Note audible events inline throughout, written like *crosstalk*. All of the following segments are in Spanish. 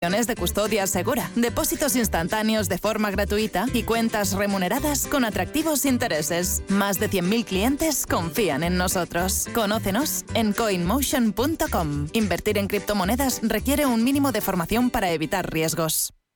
de custodia segura, depósitos instantáneos de forma gratuita y cuentas remuneradas con atractivos intereses. Más de 100.000 clientes confían en nosotros. Conócenos en coinmotion.com. Invertir en criptomonedas requiere un mínimo de formación para evitar riesgos.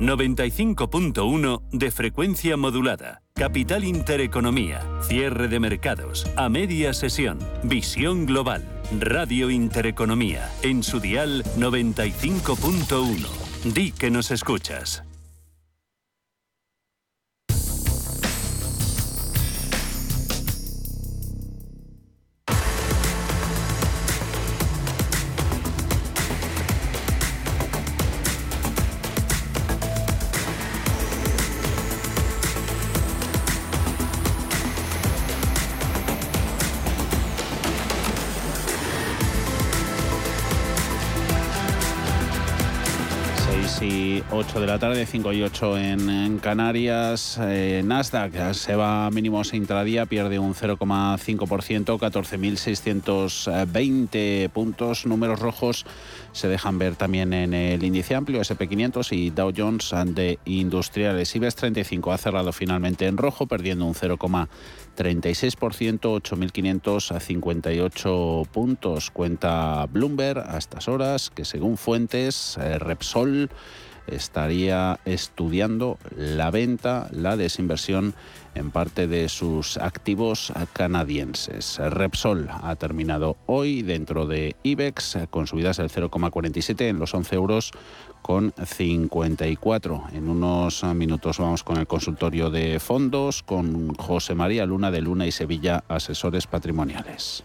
95.1 de frecuencia modulada. Capital Intereconomía. Cierre de mercados. A media sesión. Visión global. Radio Intereconomía. En su dial 95.1. Di que nos escuchas. 8 de la tarde, 5 y 8 en, Canarias. Eh, Nasdaq se va a mínimos intradía, pierde un 0,5%, 14.620 puntos. Números rojos se dejan ver también en el índice amplio, SP500 y Dow Jones de Industriales. IBEX 35 ha cerrado finalmente en rojo, perdiendo un 0,36%, 8.558 puntos. Cuenta Bloomberg a estas horas que según fuentes, eh, Repsol estaría estudiando la venta, la desinversión en parte de sus activos canadienses. Repsol ha terminado hoy dentro de IBEX con subidas del 0,47 en los 11 euros con 54. En unos minutos vamos con el consultorio de fondos con José María Luna de Luna y Sevilla, asesores patrimoniales.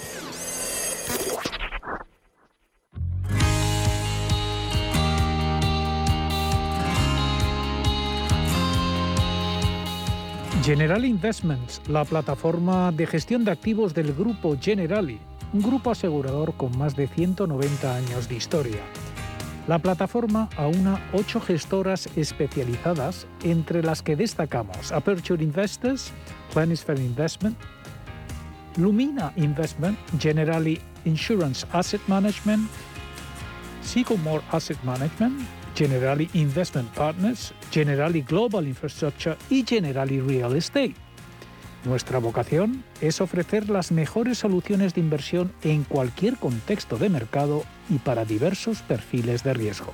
Generali Investments, la plataforma de gestión de activos del grupo Generali, un grupo asegurador con más de 190 años de historia. La plataforma aúna ocho gestoras especializadas, entre las que destacamos Aperture Investors, Planisphere Investment, Lumina Investment, Generali Insurance Asset Management, Sycamore Asset Management, Generali Investment Partners, Generali Global Infrastructure y Generali Real Estate. Nuestra vocación es ofrecer las mejores soluciones de inversión en cualquier contexto de mercado y para diversos perfiles de riesgo.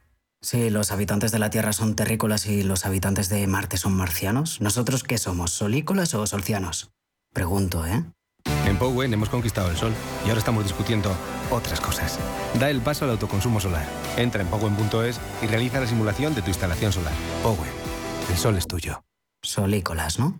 Si los habitantes de la Tierra son terrícolas y los habitantes de Marte son marcianos, ¿nosotros qué somos, solícolas o solcianos? Pregunto, ¿eh? En Powen hemos conquistado el sol y ahora estamos discutiendo otras cosas. Da el paso al autoconsumo solar. Entra en powen.es y realiza la simulación de tu instalación solar. Powen. El sol es tuyo. Solícolas, ¿no?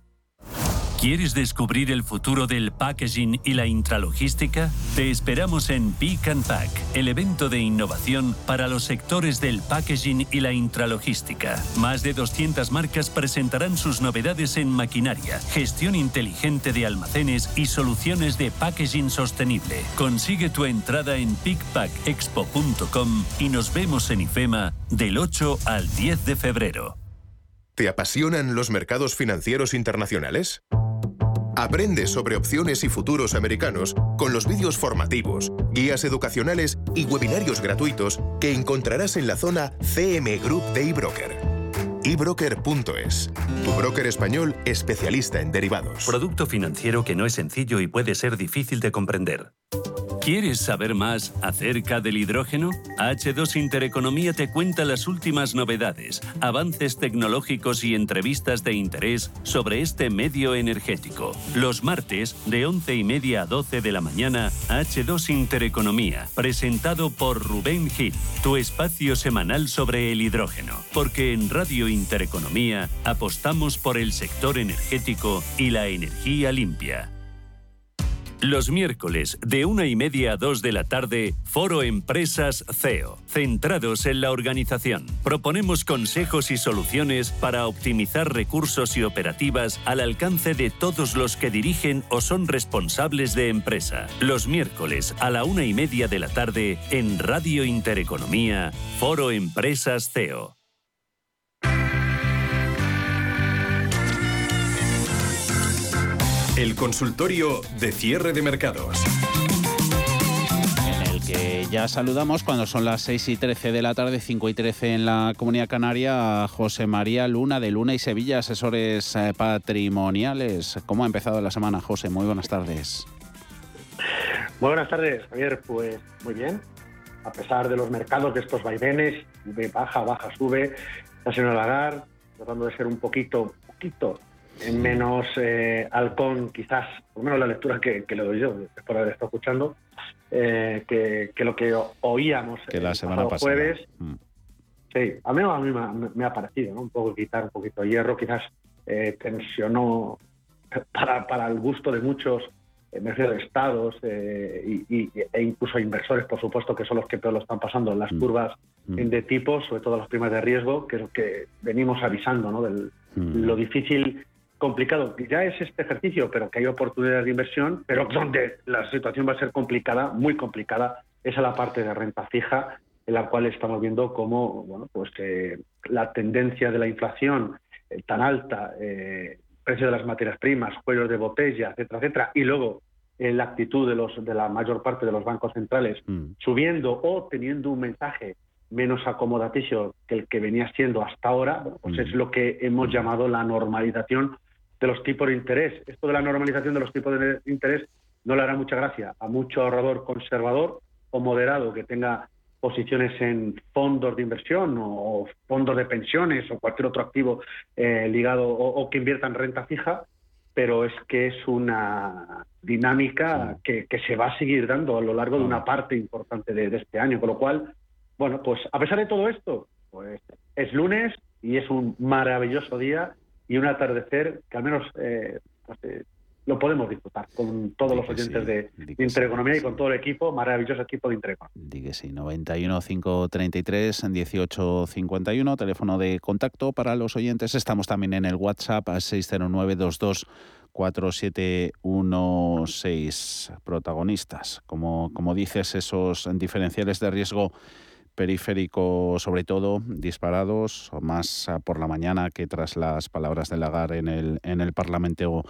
¿Quieres descubrir el futuro del packaging y la intralogística? Te esperamos en Pick and Pack, el evento de innovación para los sectores del packaging y la intralogística. Más de 200 marcas presentarán sus novedades en maquinaria, gestión inteligente de almacenes y soluciones de packaging sostenible. Consigue tu entrada en pickpackexpo.com y nos vemos en IFEMA del 8 al 10 de febrero. ¿Te apasionan los mercados financieros internacionales? Aprende sobre opciones y futuros americanos con los vídeos formativos, guías educacionales y webinarios gratuitos que encontrarás en la zona CM Group de eBroker. eBroker.es, tu broker español especialista en derivados. Producto financiero que no es sencillo y puede ser difícil de comprender. ¿Quieres saber más acerca del hidrógeno? H2 Intereconomía te cuenta las últimas novedades, avances tecnológicos y entrevistas de interés sobre este medio energético. Los martes, de 11 y media a 12 de la mañana, H2 Intereconomía, presentado por Rubén Gil, tu espacio semanal sobre el hidrógeno. Porque en Radio Intereconomía apostamos por el sector energético y la energía limpia. Los miércoles, de una y media a dos de la tarde, Foro Empresas CEO, centrados en la organización. Proponemos consejos y soluciones para optimizar recursos y operativas al alcance de todos los que dirigen o son responsables de empresa. Los miércoles, a la una y media de la tarde, en Radio Intereconomía, Foro Empresas CEO. El consultorio de cierre de mercados. En el que ya saludamos cuando son las 6 y 13 de la tarde, 5 y 13 en la Comunidad Canaria, a José María Luna de Luna y Sevilla, asesores eh, patrimoniales. ¿Cómo ha empezado la semana, José? Muy buenas tardes. Muy buenas tardes, Javier. Pues muy bien. A pesar de los mercados, de estos vaivenes, sube, baja, baja, sube, la señora Lagarde tratando de ser un poquito, poquito menos eh, halcón, quizás, por lo menos la lectura que, le doy yo, de haber estado escuchando, eh, que, lo que oíamos que la semana pasada. jueves. Mm. Sí, al menos a mí me, ha parecido, ¿no? Un poco quitar un poquito de hierro, quizás eh, tensionó *laughs* para, para el gusto de muchos, eh, me refiero de estados y, e incluso inversores, por supuesto, que son los que peor lo están pasando en las mm. curvas mm. de tipo, sobre todo las primas de riesgo, que es lo que venimos avisando, ¿no? Del, lo difícil complicado. Ya es este ejercicio, pero que hay oportunidades de inversión, pero donde la situación va a ser complicada, muy complicada, es a la parte de renta fija, en la cual estamos viendo cómo bueno, pues, eh, la tendencia de la inflación eh, tan alta, eh, precio de las materias primas, cuellos de botella, etcétera, etcétera, y luego la actitud de, los, de la mayor parte de los bancos centrales mm. subiendo o teniendo un mensaje menos acomodaticio que el que venía siendo hasta ahora, pues mm. es lo que hemos llamado la normalización de los tipos de interés. Esto de la normalización de los tipos de interés no le hará mucha gracia a mucho ahorrador conservador o moderado que tenga posiciones en fondos de inversión o, fondos de pensiones o cualquier otro activo eh, ligado o, que invierta en renta fija, pero es que es una dinámica que, se va a seguir dando a lo largo de una parte importante de, de, este año. Con lo cual, bueno, pues a pesar de todo esto, pues es lunes y es un maravilloso día y un atardecer que al menos eh, pues, eh, lo podemos disfrutar con todos los oyentes de, Intereconomía y con todo el equipo, maravilloso equipo de Intereconomía. Digue sí, 91 533 18 51, teléfono de contacto para los oyentes. Estamos también en el WhatsApp a 609 22 4716 protagonistas. Como, como dices, esos diferenciales de riesgo periférico sobre todo disparados, más por la mañana que tras las palabras de Lagarde en el, en el Parlamento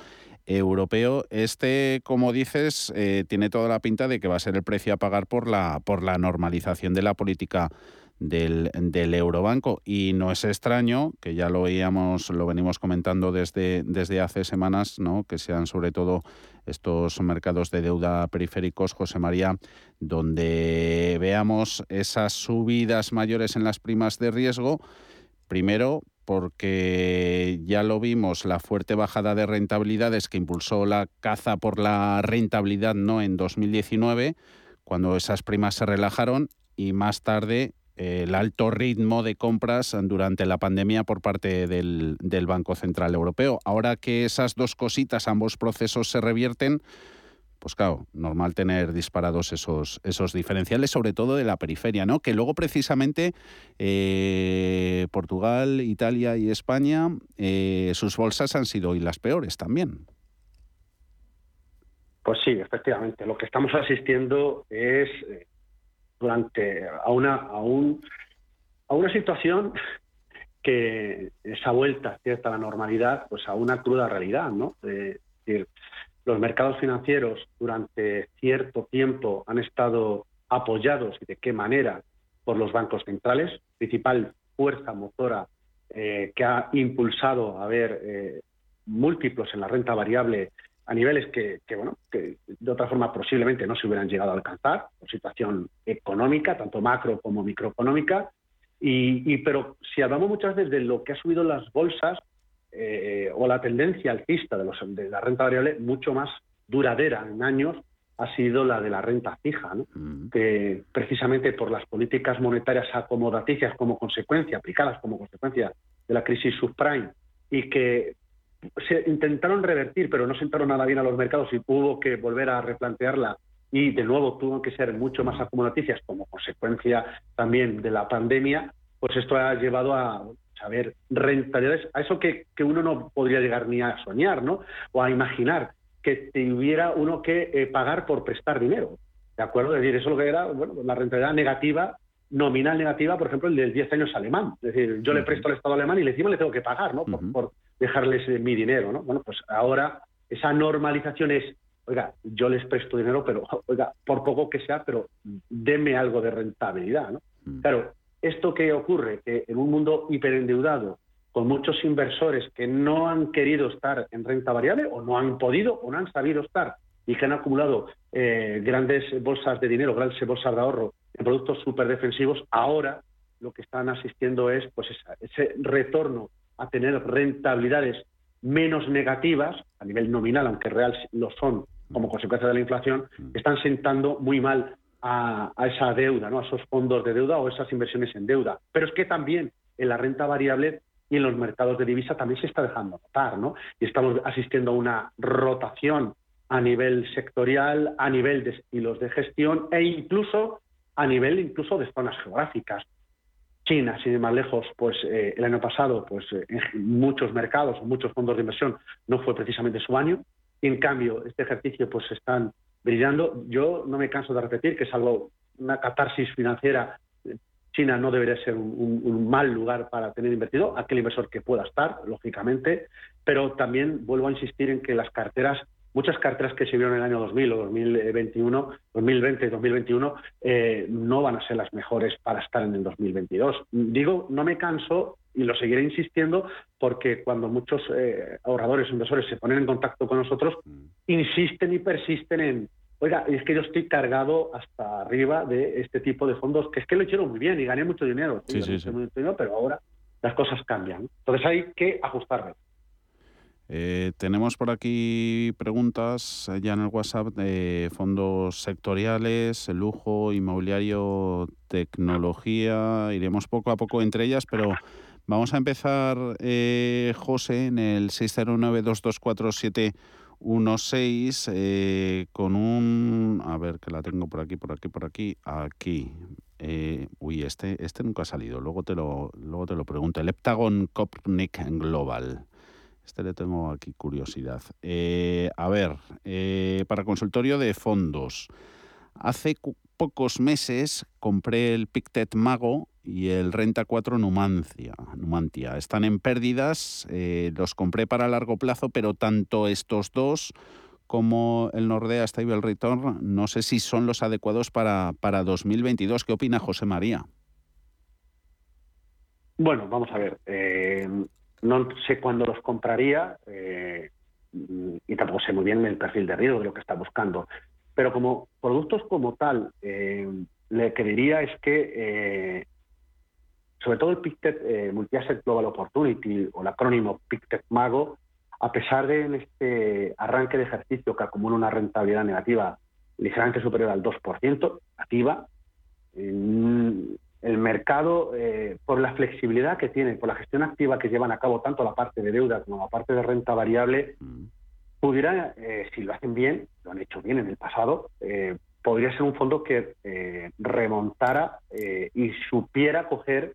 Europeo. Este, como dices, eh, tiene toda la pinta de que va a ser el precio a pagar por la, por la normalización de la política del, Eurobanco. Y no es extraño, que ya lo veíamos, lo venimos comentando desde, desde hace semanas, ¿no? que sean sobre todo estos mercados de deuda periféricos, José María, donde veamos esas subidas mayores en las primas de riesgo. Primero, porque ya lo vimos, la fuerte bajada de rentabilidades que impulsó la caza por la rentabilidad no en 2019, cuando esas primas se relajaron, y más tarde el alto ritmo de compras durante la pandemia por parte del, Banco Central Europeo. Ahora que esas dos cositas, ambos procesos se revierten, pues claro, normal tener disparados esos, esos diferenciales, sobre todo de la periferia, ¿no? Que luego precisamente eh, Portugal, Italia y España, eh, sus bolsas han sido hoy las peores también. Pues sí, efectivamente. Lo que estamos asistiendo es eh, durante a una a un a una situación que esa vuelta cierta a la normalidad pues a una cruda realidad no es decir, los mercados financieros durante cierto tiempo han estado apoyados y de qué manera por los bancos centrales principal fuerza motora eh, que ha impulsado a ver eh, múltiplos en la renta variable a niveles que, bueno, que de otra forma posiblemente no se hubieran llegado a alcanzar por situación económica, tanto macro como microeconómica. Y, pero si hablamos muchas veces de lo que ha subido las bolsas eh, o la tendencia alcista de, los, de la renta variable, mucho más duradera en años ha sido la de la renta fija, mm. que precisamente por las políticas monetarias acomodaticias como consecuencia, aplicadas como consecuencia de la crisis subprime, y que se intentaron revertir, pero no sentaron nada bien a los mercados y hubo que volver a replantearla y de nuevo tuvo que ser mucho más acomodaticias como consecuencia también de la pandemia, pues esto ha llevado a saber rentabilidades, a eso que, uno no podría llegar ni a soñar, ¿no? O a imaginar que tuviera uno que eh, pagar por prestar dinero. ¿De acuerdo? Es decir, eso lo que era, bueno, la rentabilidad negativa nominal negativa, por ejemplo, el del 10 años alemán. Es decir, yo le presto al Estado alemán y encima le tengo que pagar, ¿no? Por, dejarles eh, mi dinero, ¿no? Bueno, pues ahora esa normalización es, oiga, yo les presto dinero, pero, oiga, por poco que sea, pero deme algo de rentabilidad, ¿no? Claro, esto que ocurre, que en un mundo hiperendeudado, con muchos inversores que no han querido estar en renta variable o no han podido o no han sabido estar y que han acumulado eh, grandes bolsas de dinero, grandes bolsas de ahorro en productos súper defensivos, ahora lo que están asistiendo es pues ese retorno a tener rentabilidades menos negativas a nivel nominal, aunque real lo son como consecuencia de la inflación, están sentando muy mal a, esa deuda, ¿no? a esos fondos de deuda o esas inversiones en deuda. Pero es que también en la renta variable y en los mercados de divisa también se está dejando notar, ¿no? Y estamos asistiendo a una rotación a nivel sectorial, a nivel de estilos de gestión e incluso a nivel incluso de zonas geográficas. China, sin ir más lejos, pues eh, el año pasado, pues eh, en muchos mercados, muchos fondos de inversión, no fue precisamente su año. Y en cambio, este ejercicio, pues están brillando. Yo no me canso de repetir que es algo, una catarsis financiera. China no debería ser un, mal lugar para tener invertido, aquel inversor que pueda estar, lógicamente, pero también vuelvo a insistir en que las carteras muchas carteras que se vieron en el año 2000 o 2021, 2020 y 2021, eh, no van a ser las mejores para estar en el 2022. Digo, no me canso y lo seguiré insistiendo porque cuando muchos eh, ahorradores inversores se ponen en contacto con nosotros, insisten y persisten en, oiga, es que yo estoy cargado hasta arriba de este tipo de fondos, que es que lo hicieron muy bien y gané mucho dinero, sí, sí, pero ahora las cosas cambian. Entonces hay que ajustarme. Eh, tenemos por aquí preguntas eh, ya en el WhatsApp de fondos sectoriales, lujo, inmobiliario, tecnología. Iremos poco a poco entre ellas, pero vamos a empezar, eh, José, en el 609-224716 eh, con un... A ver, que la tengo por aquí, por aquí, por aquí, aquí. uy, este, este nunca ha salido, luego te lo, luego te lo pregunto. El Heptagon Copnic Global. Este le tengo aquí curiosidad. Eh, a ver, eh, para consultorio de fondos. Hace pocos meses compré el Pictet Mago y el Renta 4 Numancia. Numantia. Están en pérdidas, eh, los compré para largo plazo, pero tanto estos dos como el Nordea Stable Return, no sé si son los adecuados para, para 2022. ¿Qué opina José María? Bueno, vamos a ver. No sé cuándo los compraría eh, y tampoco sé muy bien el perfil de riesgo de lo que está buscando. Pero como productos como tal, eh, le que diría es que, sobre todo el PICTET Multi-Asset Global Opportunity o el acrónimo PICTET MAGO, a pesar de este arranque de ejercicio que acumula una rentabilidad negativa ligeramente superior al 2%, activa, el mercado, eh, por la flexibilidad que tiene, por la gestión activa que llevan a cabo tanto la parte de deuda como la parte de renta variable, mm. pudiera, eh, si lo hacen bien, lo han hecho bien en el pasado, eh, podría ser un fondo que remontara y supiera coger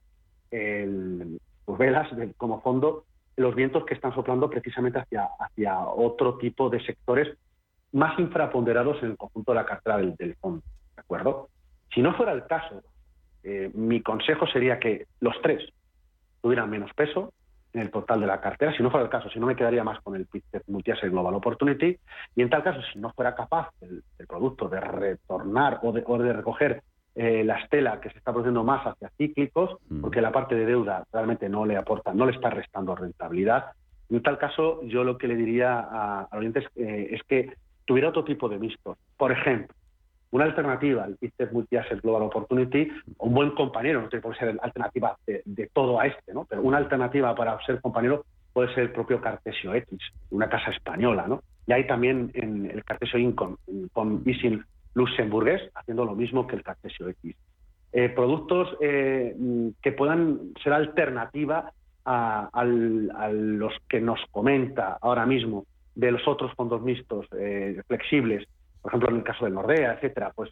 el, pues, velas como fondo los vientos que están soplando precisamente hacia, hacia otro tipo de sectores más infraponderados en el conjunto de la cartera del, del fondo. ¿De acuerdo? Si no fuera el caso, eh, mi consejo sería que los tres tuvieran menos peso en el total de la cartera. Si no fuera el caso, si no me quedaría más con el Multi-Asset Global Opportunity. Y en tal caso, si no fuera capaz el, producto de retornar o de, de recoger eh, la estela que se está produciendo más hacia cíclicos, mm. porque la parte de deuda realmente no le aporta, no le está restando rentabilidad. En tal caso, yo lo que le diría a, a oyentes eh, es que tuviera otro tipo de vistos. Por ejemplo, una alternativa al Pictet Multi-Asset Global Opportunity, un buen compañero, no tiene por qué ser alternativa de, todo a este, ¿no? pero una alternativa para ser compañero puede ser el propio Cartesio X, una casa española. ¿no? Y hay también en el Cartesio Income, con Isin luxemburgués, haciendo lo mismo que el Cartesio X. Eh, productos eh, que puedan ser alternativa a, los que nos comenta ahora mismo de los otros fondos mixtos eh, flexibles por ejemplo, en el caso de Nordea, etcétera, pues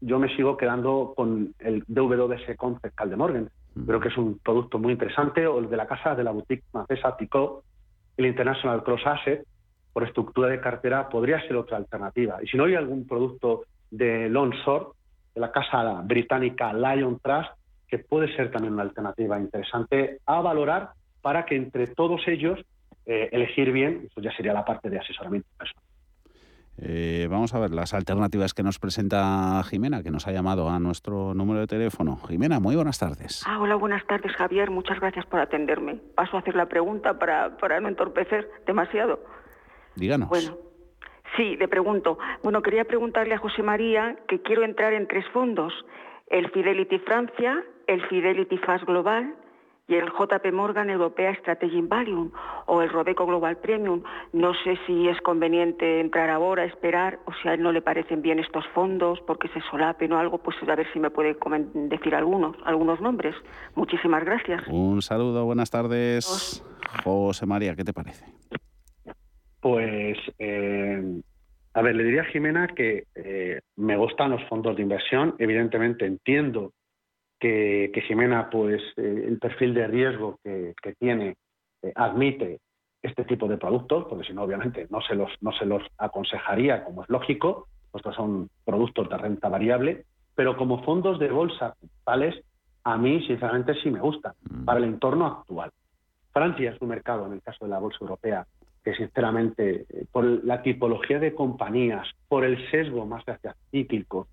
yo me sigo quedando con el DWS Concept Morgan. Mm. Creo que es un producto muy interesante, o el de la casa de la boutique francesa Picot, el International Cross Asset, por estructura de cartera, podría ser otra alternativa. Y si no hay algún producto de Longshore, de la casa británica Lion Trust, que puede ser también una alternativa interesante a valorar para que entre todos ellos eh, elegir bien, eso ya sería la parte de asesoramiento personal. Eh, vamos a ver las alternativas que nos presenta Jimena, que nos ha llamado a nuestro número de teléfono. Jimena, muy buenas tardes. Ah, hola, buenas tardes, Javier. Muchas gracias por atenderme. Paso a hacer la pregunta para, para no entorpecer demasiado. Díganos. Bueno, sí, le pregunto. Bueno, quería preguntarle a José María que quiero entrar en tres fondos. El Fidelity Francia, el Fidelity Fast Global y el JP Morgan Europea Strategy Value o el Robeco Global Premium. No sé si es conveniente entrar ahora, esperar, o si a él no le parecen bien estos fondos porque se solapen o algo, pues a ver si me puede decir algunos, algunos nombres. Muchísimas gracias. Un saludo, buenas tardes. José María, ¿qué te parece? Pues, eh, a ver, le diría a Jimena que eh, me gustan los fondos de inversión. Evidentemente entiendo que, Jimena, pues eh, el perfil de riesgo que, tiene eh, admite este tipo de productos, porque si no, obviamente, no se los, no se los aconsejaría, como es lógico, estos son productos de renta variable, pero como fondos de bolsa tales, a mí, sinceramente, sí me gustan, mm. para el entorno actual. Francia es un mercado, en el caso de la bolsa europea, que sinceramente, eh, por la tipología de compañías, por el sesgo más hacia cíclico,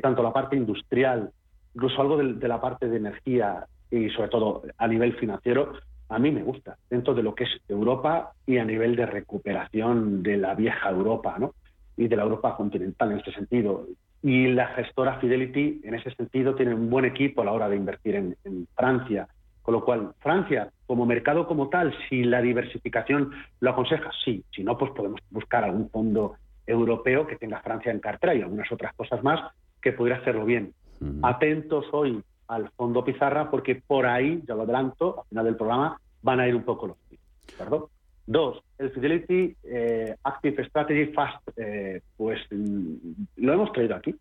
tanto la parte industrial incluso algo de, la parte de energía y sobre todo a nivel financiero, a mí me gusta, dentro de lo que es Europa y a nivel de recuperación de la vieja Europa, ¿no? Y de la Europa continental en este sentido. Y la gestora Fidelity, en ese sentido, tiene un buen equipo a la hora de invertir en, en Francia. Con lo cual, Francia, como mercado como tal, si la diversificación lo aconseja, sí. Si no, pues podemos buscar algún fondo europeo que tenga Francia en cartera y algunas otras cosas más que pudiera hacerlo bien. Atentos hoy al fondo pizarra porque por ahí, ya lo adelanto, al final del programa, van a ir un poco los. Dos, el Fidelity eh, Active Strategy Fast, eh, pues mm, lo hemos traído aquí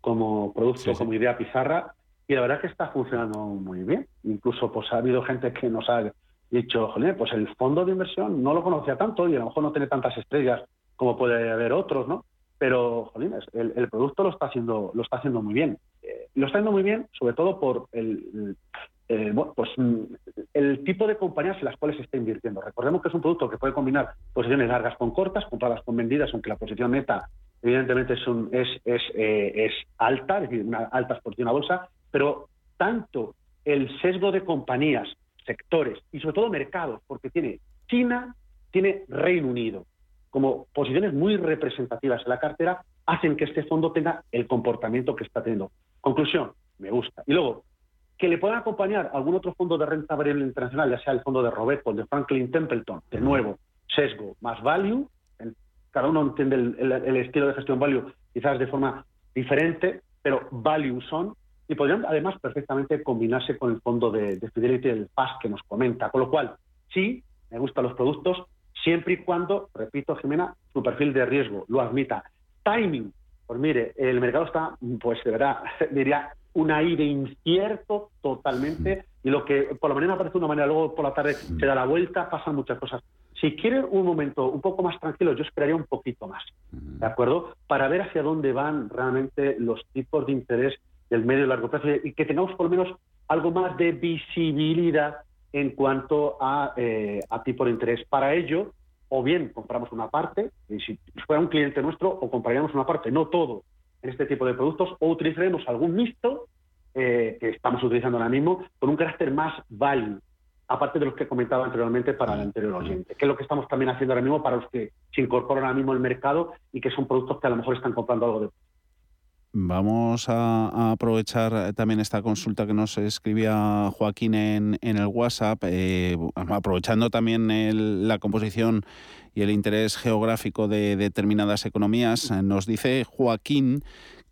como producto, como idea pizarra, y la verdad que está funcionando muy bien. Incluso pues ha habido gente que nos ha dicho, joder, pues el fondo de inversión no lo conocía tanto y a lo mejor no tiene tantas estrellas como puede haber otros, ¿no? pero jolín, el, el, producto lo está haciendo lo está haciendo muy bien. Eh, lo está haciendo muy bien, sobre todo por el, pues, mm, el tipo de compañías en las cuales se está invirtiendo. Recordemos que es un producto que puede combinar posiciones largas con cortas, compradas con vendidas, aunque la posición neta evidentemente es, es, es, eh, es alta, es decir, una alta exposición a bolsa, pero tanto el sesgo de compañías, sectores y sobre todo mercados, porque tiene China, tiene Reino Unido, como posiciones muy representativas en la cartera, hacen que este fondo tenga el comportamiento que está teniendo. Conclusión, me gusta. Y luego, que le puedan acompañar algún otro fondo de renta variable internacional, ya sea el fondo de Robeco, el de Franklin Templeton, de nuevo, sesgo más value, cada uno entiende el, estilo de gestión value quizás de forma diferente, pero value son, y podrían además perfectamente combinarse con el fondo de, Fidelity del PAS que nos comenta. Con lo cual, sí, me gustan los productos, siempre y cuando, repito, Jimena, su perfil de riesgo lo admita. Timing, pues mire, el mercado está, pues de verdad, *laughs* diría, un aire incierto totalmente, y lo que por la mañana parece una manera, luego por la tarde se da la vuelta, pasan muchas cosas. Si quieren un momento un poco más tranquilo, yo esperaría un poquito más, ¿de acuerdo? Para ver hacia dónde van realmente los tipos de interés del medio y largo plazo y que tengamos por lo menos algo más de visibilidad en cuanto a, eh, a tipo de interés. Para ello, o bien compramos una parte, y si fuera un cliente nuestro, o compraríamos una parte, no todo, en este tipo de productos, o utilizaremos algún mixto eh, que estamos utilizando ahora mismo con un carácter más value, aparte de los que comentaba anteriormente para el anterior oyente, que es lo que estamos también haciendo ahora mismo para los que se incorporan ahora mismo al mercado y que son productos que a lo mejor están comprando algo de Vamos a, aprovechar también esta consulta que nos escribía Joaquín en, el WhatsApp, eh, aprovechando también la composición y el interés geográfico de determinadas economías. Nos dice Joaquín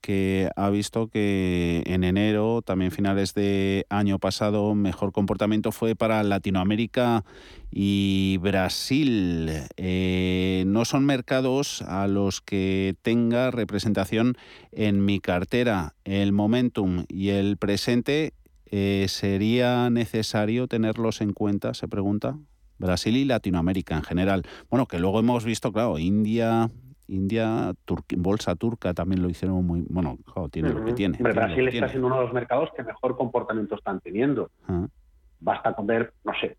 que ha visto que en enero, también finales de año pasado, mejor comportamiento fue para Latinoamérica y Brasil. Eh, no son mercados a los que tenga representación en mi cartera. El momentum y el presente, eh, ¿sería necesario tenerlos en cuenta? Se pregunta. Brasil y Latinoamérica en general. Bueno, que luego hemos visto, claro, India, India, bolsa turca también lo hicieron muy. Bueno, tiene lo que tiene. Brasil está siendo uno de los mercados que mejor comportamiento están teniendo. Ah. Basta con ver, no sé,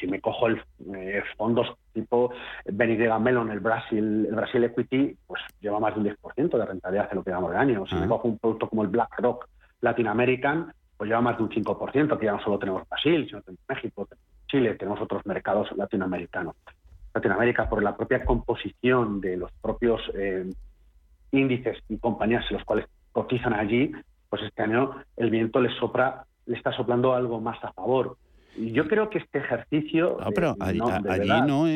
si me cojo el eh, fondos tipo Benigega Melon, el Brasil, el Brasil Equity, pues lleva más de un 10% de rentabilidad en lo que llevamos de año. Si me ah. cojo un producto como el BlackRock Latin American, pues lleva más de un 5%, que ya no solo tenemos Brasil, sino tenemos México, Chile, tenemos otros mercados latinoamericanos. Latinoamérica por la propia composición de los propios eh, índices y compañías en los cuales cotizan allí, pues este año el viento les sopra, le está soplando algo más a favor. Y yo creo que este ejercicio... Ah, pero allí no,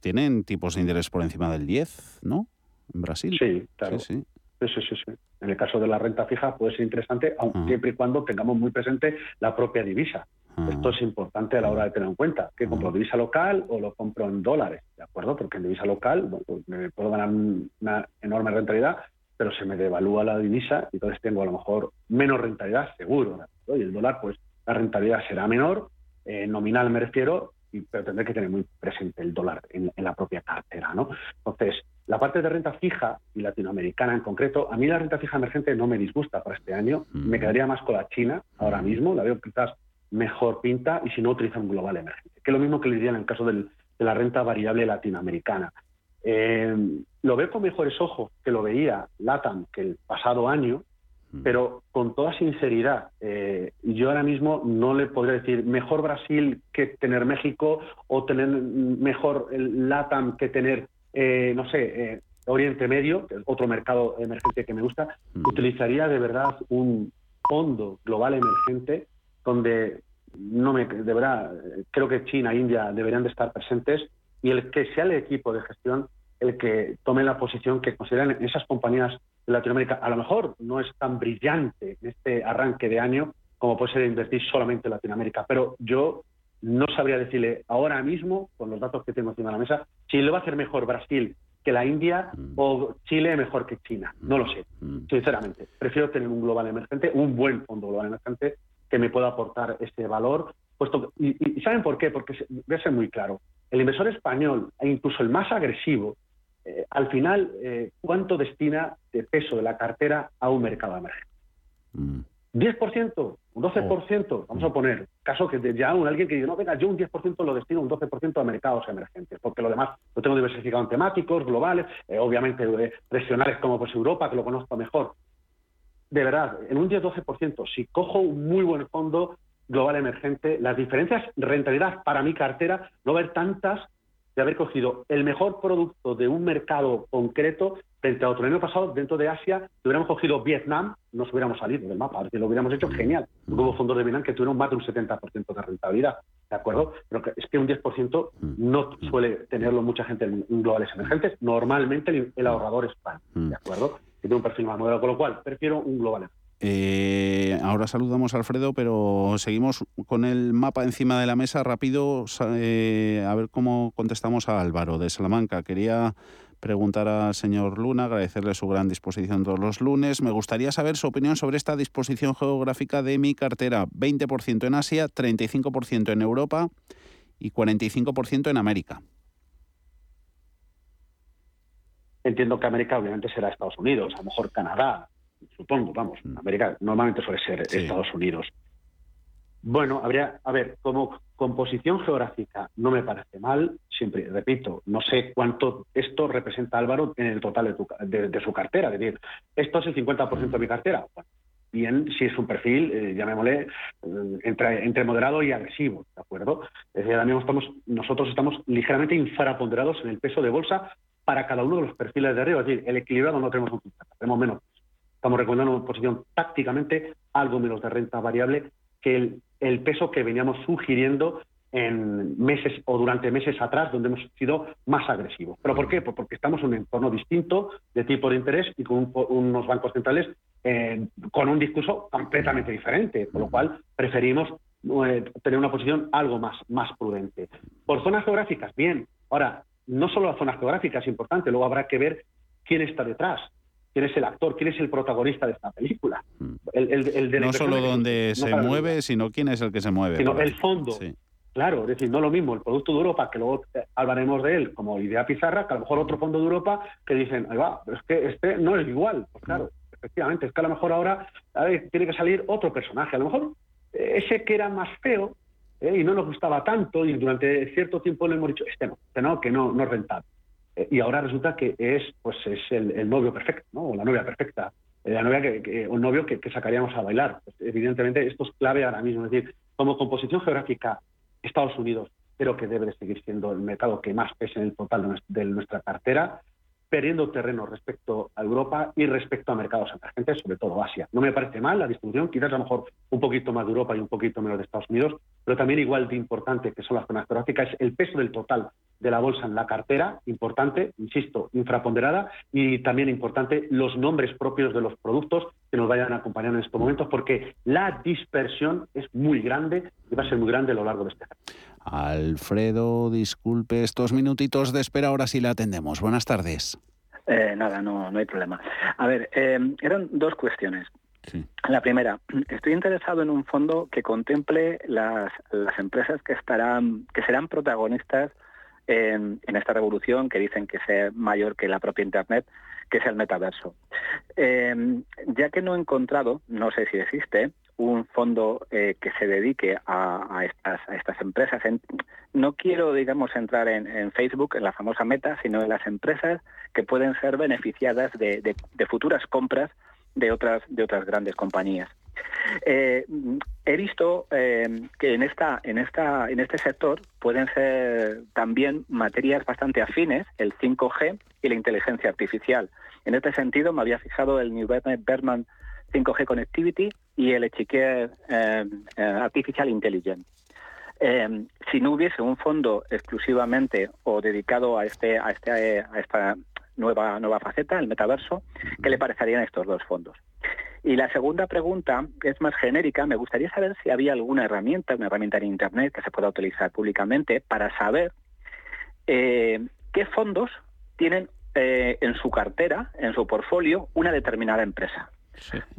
tienen tipos de interés por encima del 10, ¿no? En Brasil. Sí, claro. Sí, sí. Sí, sí, En el caso de la renta fija puede ser interesante, aunque ah. siempre y cuando tengamos muy presente la propia divisa. Esto es importante a la hora de tener en cuenta, que compro divisa local o lo compro en dólares, ¿de acuerdo? Porque en divisa local pues me puedo ganar una enorme rentabilidad, pero se me devalúa la divisa y entonces tengo a lo mejor menos rentabilidad, seguro, Y el dólar, pues la rentabilidad será menor, eh, nominal me refiero, pero tendré que tener muy presente el dólar en, la propia cartera, ¿no? Entonces, la parte de renta fija y latinoamericana en concreto, a mí la renta fija emergente no me disgusta para este año, me quedaría más con la China ahora mismo, la veo quizás mejor pinta y si no utiliza un global emergente, que es lo mismo que le diría en el caso de la renta variable latinoamericana. Eh, lo veo con mejores ojos que lo veía LATAM que el pasado año, mm. pero con toda sinceridad, eh, yo ahora mismo no le podría decir mejor Brasil que tener México o tener mejor LATAM que tener, eh, no sé, Oriente Medio, que es otro mercado emergente que me gusta. Mm. Utilizaría de verdad un fondo global emergente donde no me, de verdad, creo que China e India deberían de estar presentes y el que sea el equipo de gestión el que tome la posición que consideran esas compañías de Latinoamérica. A lo mejor no es tan brillante en este arranque de año como puede ser invertir solamente en Latinoamérica, pero yo no sabría decirle ahora mismo, con los datos que tengo encima de la mesa, si lo va a hacer mejor Brasil que la India mm. o Chile mejor que China. No lo sé, mm. sinceramente. Prefiero tener un global emergente, un buen fondo global emergente, que me pueda aportar ese valor. Puesto, y, ¿saben por qué? Porque voy a ser muy claro. El inversor español, e incluso el más agresivo, eh, al final, eh, ¿cuánto destina de peso de la cartera a un mercado emergente? ¿10%? ¿Un 12%? Vamos a poner, caso que ya un, alguien que dice, no, venga, yo un 10% lo destino un 12% a mercados emergentes, porque lo demás lo tengo diversificado en temáticos, globales, eh, obviamente regionales como pues Europa, que lo conozco mejor. De verdad, en un 10-12%, si cojo un muy buen fondo global emergente, las diferencias rentabilidad para mi cartera no haber tantas de haber cogido el mejor producto de un mercado concreto frente a otro. El año pasado, dentro de Asia, si hubiéramos cogido Vietnam, nos hubiéramos salido del mapa. Si lo hubiéramos hecho, genial. Hubo fondos de Vietnam que tuvieron más de un 70% de rentabilidad. ¿De acuerdo? Pero es que un 10% no suele tenerlo mucha gente en globales emergentes. Normalmente el, ahorrador es pan. ¿De acuerdo? Tiene un perfil más moderado, con lo cual prefiero un global eh, ahora saludamos a Alfredo, pero seguimos con el mapa encima de la mesa. Rápido, eh, a ver cómo contestamos a Álvaro de Salamanca. Quería preguntar al señor Luna, agradecerle su gran disposición todos los lunes. Me gustaría saber su opinión sobre esta disposición geográfica de mi cartera. 20% en Asia, 35% en Europa y 45% en América. Entiendo que América obviamente será Estados Unidos, a lo mejor Canadá, supongo, vamos, mm. América normalmente suele ser Estados Unidos. Bueno, habría, a ver, como composición geográfica no me parece mal, siempre, repito, no sé cuánto esto representa Álvaro en el total de, su cartera, es decir, esto es el 50% de mi cartera. bien, si es un perfil, eh, llamémosle, eh, entre, entre, moderado y agresivo, ¿de acuerdo? Es decir, estamos, nosotros estamos ligeramente infraponderados en el peso de bolsa para cada uno de los perfiles de arriba, es decir, el equilibrado no tenemos un tenemos menos estamos recomendando una posición tácticamente algo menos de renta variable que el, peso que veníamos sugiriendo en meses o durante meses atrás, donde hemos sido más agresivos. ¿Pero por qué? Pues porque estamos en un entorno distinto de tipo de interés y con unos bancos centrales eh, con un discurso completamente diferente, por lo cual preferimos eh, tener una posición algo más, más prudente. Por zonas geográficas, bien. Ahora, no solo las zonas geográficas es importante, luego habrá que ver quién está detrás quién es el actor, quién es el protagonista de esta película. Mm. El, no solo donde se mueve, sino quién es el que se mueve. Sino el fondo. Claro, es decir, no lo mismo el producto de Europa, que luego eh, hablaremos de él como idea pizarra, que a lo mejor otro fondo de Europa que dicen, ahí va, pero es que este no es igual. Pues claro, efectivamente, es que a lo mejor ahora tiene que salir otro personaje. A lo mejor eh, ese que era más feo eh, y no nos gustaba tanto y durante cierto tiempo le hemos dicho, este no, este no, que no, no es rentable. Eh, y ahora resulta que es pues es el, novio perfecto, ¿no? o la novia perfecta, eh, la novia que, o el novio que, sacaríamos a bailar. Pues, evidentemente, esto es clave ahora mismo. Es decir, como composición geográfica, Estados Unidos creo que debe de seguir siendo el mercado que más pese en el total de nuestra cartera perdiendo terreno respecto a Europa y respecto a mercados emergentes, sobre todo Asia. No me parece mal la distribución, quizás a lo mejor un poquito más de Europa y un poquito menos de Estados Unidos, pero también igual de importante que son las zonas geográficas, es el peso del total de la bolsa en la cartera, importante, insisto, infraponderada, y también importante los nombres propios de los productos que nos vayan a acompañar en estos momentos, porque la dispersión es muy grande y va a ser muy grande a lo largo de este año. Alfredo, disculpe estos minutitos de espera, ahora sí le atendemos. Buenas tardes. Eh, nada, no, no hay problema. A ver, eh, eran dos cuestiones. La primera, estoy interesado en un fondo que contemple las, las empresas que estarán, que serán protagonistas en, esta revolución que dicen que es mayor que la propia Internet, que es el metaverso. Eh, ya que no he encontrado, no sé si existe, un fondo eh, que se dedique a, estas, empresas. no quiero, digamos, entrar en, Facebook, en la famosa meta, sino en las empresas que pueden ser beneficiadas de, futuras compras de otras grandes compañías. Eh, he visto eh, que en, esta, en, esta, en este sector pueden ser también materias bastante afines, el 5G y la inteligencia artificial. En este sentido, me había fijado el New Berman 5G Connectivity y el Echiquier eh, Artificial Intelligence. Si no hubiese un fondo exclusivamente o dedicado a este a este a esta nueva nueva faceta, el metaverso, ¿qué le parecerían estos dos fondos? Y la segunda pregunta es más genérica. Me gustaría saber si había alguna herramienta, una herramienta en Internet que se pueda utilizar públicamente para saber qué fondos tienen en su cartera, en su portfolio, una determinada empresa.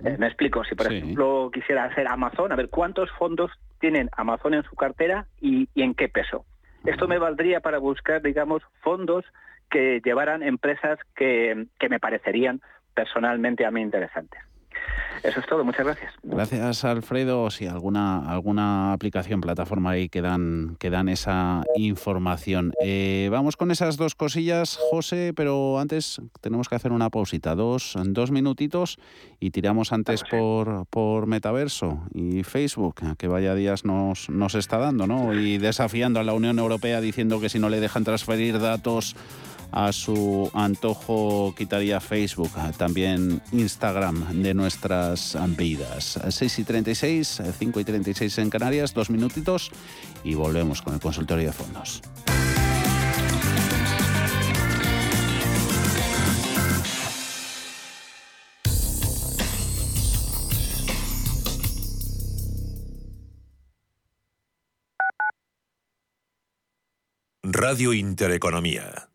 Eh, me explico, si por ejemplo quisiera hacer Amazon, a ver cuántos fondos tienen Amazon en su cartera y, en qué peso. Esto me valdría para buscar, digamos, fondos que llevaran empresas que, que me parecerían personalmente a mí interesantes. Eso es todo, muchas gracias. Gracias, Alfredo. Si alguna alguna aplicación, plataforma ahí que dan, que dan esa información. Eh, vamos con esas dos cosillas, José, pero antes tenemos que hacer una pausita, dos, dos minutitos y tiramos antes por, por Metaverso y Facebook, que vaya días nos, nos está dando, ¿no? Y desafiando a la Unión Europea diciendo que si no le dejan transferir datos a su antojo quitaría Facebook, también Instagram de nuestras vidas. 6 y 36, 5 y 36 en Canarias, dos minutitos y volvemos con el consultorio de fondos. Radio Intereconomía.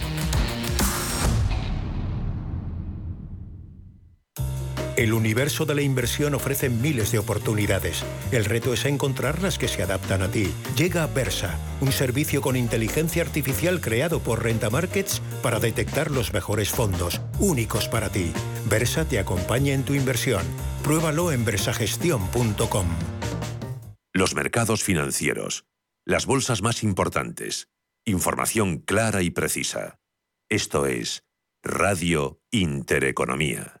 El universo de la inversión ofrece miles de oportunidades. El reto es encontrar las que se adaptan a ti. Llega Versa, un servicio con inteligencia artificial creado por Renta Markets para detectar los mejores fondos, únicos para ti. Versa te acompaña en tu inversión. Pruébalo en versagestión.com. Los mercados financieros. Las bolsas más importantes. Información clara y precisa. Esto es Radio Intereconomía.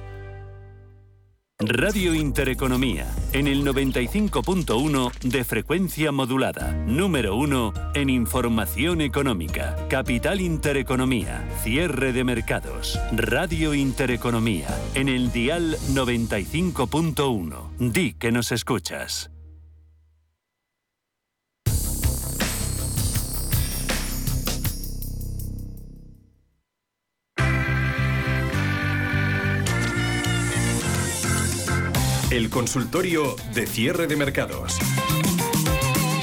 Radio Intereconomía, en el 95.1 de frecuencia modulada. Número 1 en información económica. Capital Intereconomía, cierre de mercados. Radio Intereconomía, en el dial 95.1. Di que nos escuchas. El consultorio de cierre de mercados.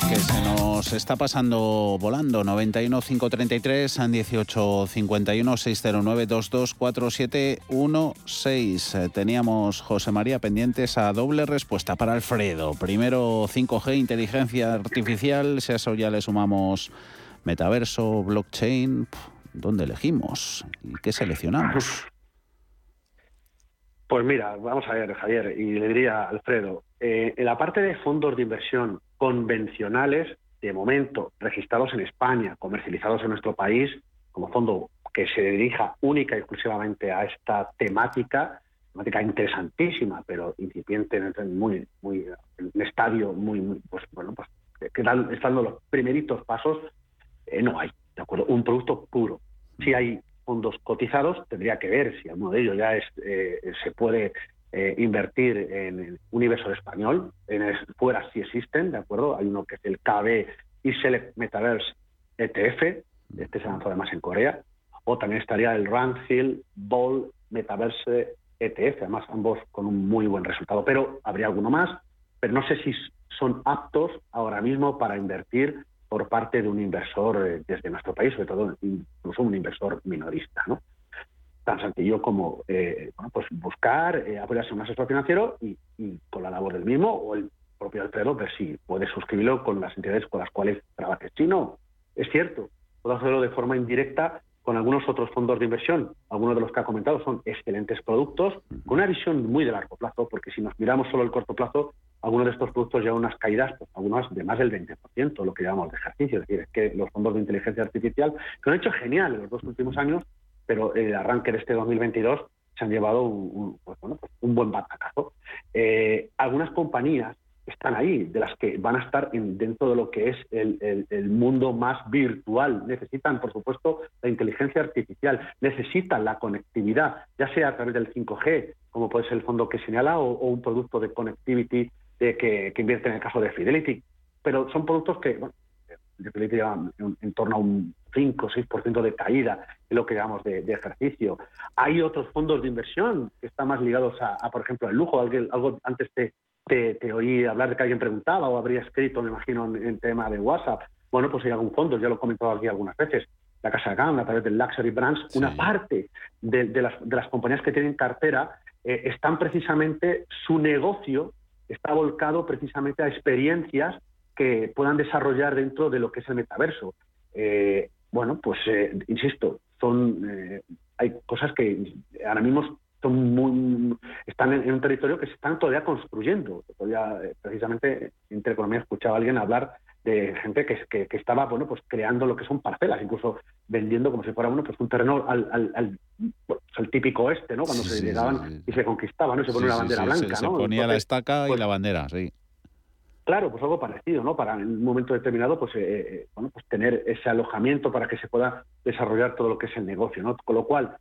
Que se nos está pasando volando. 91 533 18 51 609 224716. Teníamos José María pendientes a doble respuesta para Alfredo. Primero 5G, inteligencia artificial. Si a eso ya le sumamos metaverso, blockchain. ¿Dónde elegimos? ¿Y qué seleccionamos? Pues mira, vamos a ver, Javier, y le diría a Alfredo, eh, en la parte de fondos de inversión convencionales, de momento registrados en España, comercializados en nuestro país, como fondo que se dirija única y exclusivamente a esta temática, temática interesantísima, pero incipiente, en, muy, muy, en un estadio muy, muy pues bueno, pues que los primeritos pasos, eh, no hay, ¿de acuerdo? Un producto puro. Sí hay fondos cotizados, tendría que ver si alguno de ellos ya es, eh, se puede eh, invertir en el universo español, en fuera si existen, ¿de acuerdo? Hay uno que es el KB y Select Metaverse ETF, este se lanzó además en Corea, o también estaría el Randfield Ball Metaverse ETF, además ambos con un muy buen resultado, pero habría alguno más, pero no sé si son aptos ahora mismo para invertir por parte de un inversor eh, desde nuestro país, sobre todo incluso un inversor minorista, ¿no? Tan sencillo como eh, pues buscar, eh, apoyarse un asesor financiero y, con la labor del mismo o el propio Alfredo ver si puede suscribirlo con las entidades con las cuales trabaje. Si no, es cierto, puedo hacerlo de forma indirecta con algunos otros fondos de inversión. Algunos de los que ha comentado son excelentes productos con una visión muy de largo plazo, porque si nos miramos solo el corto plazo, algunos de estos productos llevan unas caídas, pues algunas de más del 20%, lo que llamamos de ejercicio. Es decir, es que los fondos de inteligencia artificial, que han hecho genial en los dos últimos años, pero el arranque de este 2022 se han llevado un, pues, bueno, pues un buen batacazo. Eh, algunas compañías están ahí, de las que van a estar dentro de lo que es el, mundo más virtual. Necesitan, por supuesto, la inteligencia artificial, necesitan la conectividad, ya sea a través del 5G, como puede ser el fondo que señala, o, un producto de connectivity de que, invierte en el caso de Fidelity. Pero son productos que, bueno, Fidelity lleva en, torno a un 5 o 6% de caída en lo que llamamos de, ejercicio. Hay otros fondos de inversión que están más ligados a, por ejemplo, al lujo. Algo, antes te, te, oí hablar de que alguien preguntaba o habría escrito, me imagino, en, tema de WhatsApp. Bueno, pues hay algún fondo, ya lo he comentado aquí algunas veces. La Casa Gama, a través del Luxury Brands, una parte de, las, compañías que tienen cartera eh, están precisamente, su negocio está volcado precisamente a experiencias que puedan desarrollar dentro de lo que es el metaverso. Eh, bueno, pues eh, insisto, son hay cosas que ahora mismo son muy, están en, un territorio que se están todavía construyendo. Todavía, eh, precisamente, entre economía escuchaba a alguien hablar de gente que, que, estaba bueno pues creando lo que son parcelas, incluso vendiendo como si fuera bueno pues un terreno al, al, al, típico este, ¿no? Cuando se llegaban y se conquistaban, ¿no? Se ponía una bandera blanca, se, ¿no? Se ponía la estaca y pues la bandera, sí. Claro, pues algo parecido, ¿no? Para en un momento determinado, pues, eh, eh, bueno, pues tener ese alojamiento para que se pueda desarrollar todo lo que es el negocio, ¿no? Con lo cual,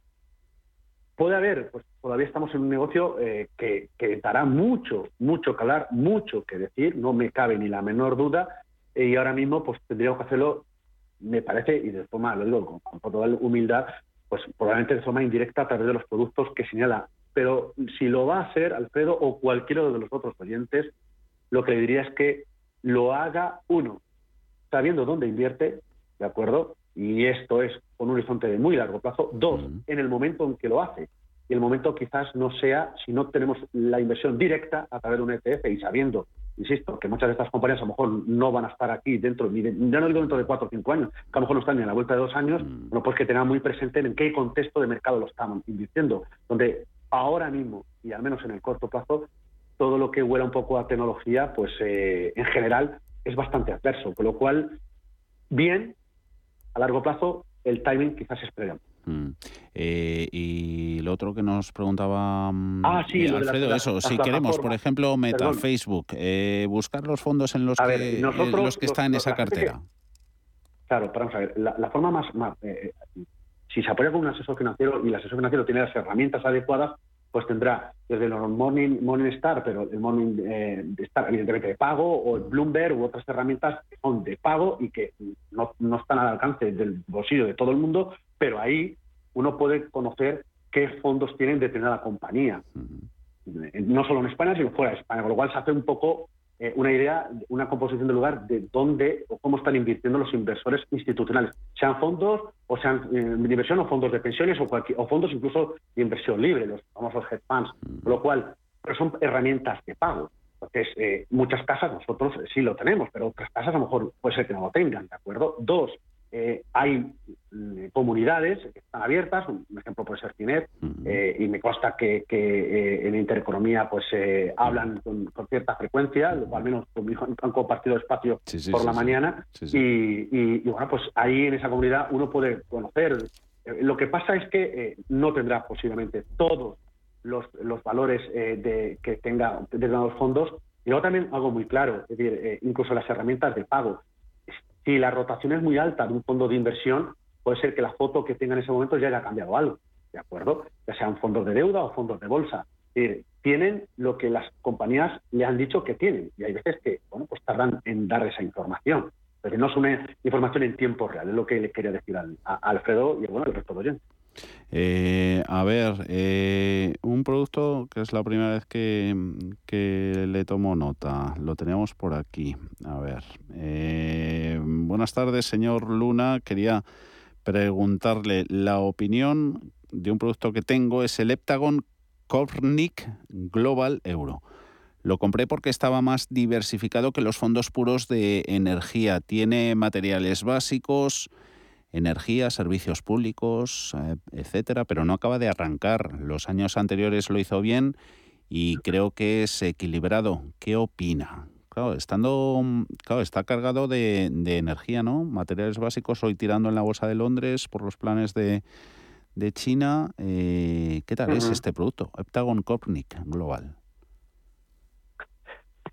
Puede haber, pues todavía estamos en un negocio eh, que, dará mucho, mucho que hablar, mucho que decir, no me cabe ni la menor duda, y ahora mismo pues tendríamos que hacerlo, me parece, y de forma, lo digo con, toda humildad, pues probablemente de forma indirecta a través de los productos que señala. Pero si lo va a hacer Alfredo o cualquiera de los otros oyentes, lo que le diría es que lo haga uno, sabiendo dónde invierte, ¿de acuerdo? Y esto es con un horizonte de muy largo plazo. Dos, en el momento en que lo hace. Y el momento quizás no sea si no tenemos la inversión directa a través de un ETF y sabiendo, insisto, que muchas de estas compañías a lo mejor no van a estar aquí dentro, ni ya no digo dentro de cuatro o cinco años, que a lo mejor no están ni a la vuelta de dos años, bueno, pues que tengan muy presente en qué contexto de mercado lo están invirtiendo, donde ahora mismo, y al menos en el corto plazo, todo lo que huela un poco a tecnología, pues eh, en general es bastante adverso, con lo cual, bien, a largo plazo el timing quizás es previo. Mm. Eh, y lo otro que nos preguntaba mm, ah, sí, eh, Alfredo, eso, si queremos, por ejemplo, Meta, Facebook, eh, buscar los fondos en los que, los que están en esa cartera. claro, vamos a ver, la, forma más, más si se apoya con un asesor financiero y el asesor financiero tiene las herramientas adecuadas, pues tendrá desde el Morning, Morning Star, pero el Morning eh, Star evidentemente de pago, o el Bloomberg u otras herramientas que son de pago y que no, no están al alcance del bolsillo de todo el mundo, pero ahí uno puede conocer qué fondos tienen determinada compañía. No solo en España, sino fuera de España, con lo cual se hace un poco eh, una idea, una composición de lugar de dónde o cómo están invirtiendo los inversores institucionales, sean fondos o sean eh, inversión o fondos de pensiones o, o fondos incluso de inversión libre, los famosos hedge funds, con lo cual pero son herramientas de pago. Entonces, eh, muchas casas nosotros sí lo tenemos, pero otras casas a lo mejor puede ser que no lo tengan, ¿de acuerdo? Dos, eh, hay mm, comunidades que están abiertas, un ejemplo puede ser Cinet, eh, y me consta que, eh, en Intereconomía pues hablan con, cierta frecuencia, al menos han compartido espacio por la mañana, y, bueno, pues ahí en esa comunidad uno puede conocer. Lo que pasa es que no tendrá posiblemente todos los, los valores de, que tenga los fondos, y luego también algo muy claro, es decir, incluso las herramientas de pago si la rotación es muy alta de un fondo de inversión, puede ser que la foto que tenga en ese momento ya haya cambiado algo, ¿de acuerdo? Ya sean fondos de deuda o fondos de bolsa. tienen lo que las compañías le han dicho que tienen y hay veces que, bueno, pues tardan en dar esa información, pero no es una información en tiempo real, es lo que le quería decir a, Alfredo y bueno, al resto de oyentes. Eh, a ver, eh, un producto que es la primera vez que, le tomo nota, lo tenemos por aquí. A ver, eh, buenas tardes, señor Luna. Quería preguntarle la opinión de un producto que tengo, es el Heptagon Kornick Global Euro. Lo compré porque estaba más diversificado que los fondos puros de energía. Tiene materiales básicos, energía, servicios públicos, eh, etcétera, pero no acaba de arrancar. Los años anteriores lo hizo bien y creo que es equilibrado. ¿Qué opina? Claro, estando, claro, está cargado de, energía, ¿no? Materiales básicos, hoy tirando en la bolsa de Londres por los planes de, de China. Eh, ¿Qué tal es este producto? Heptagon Copnic Global.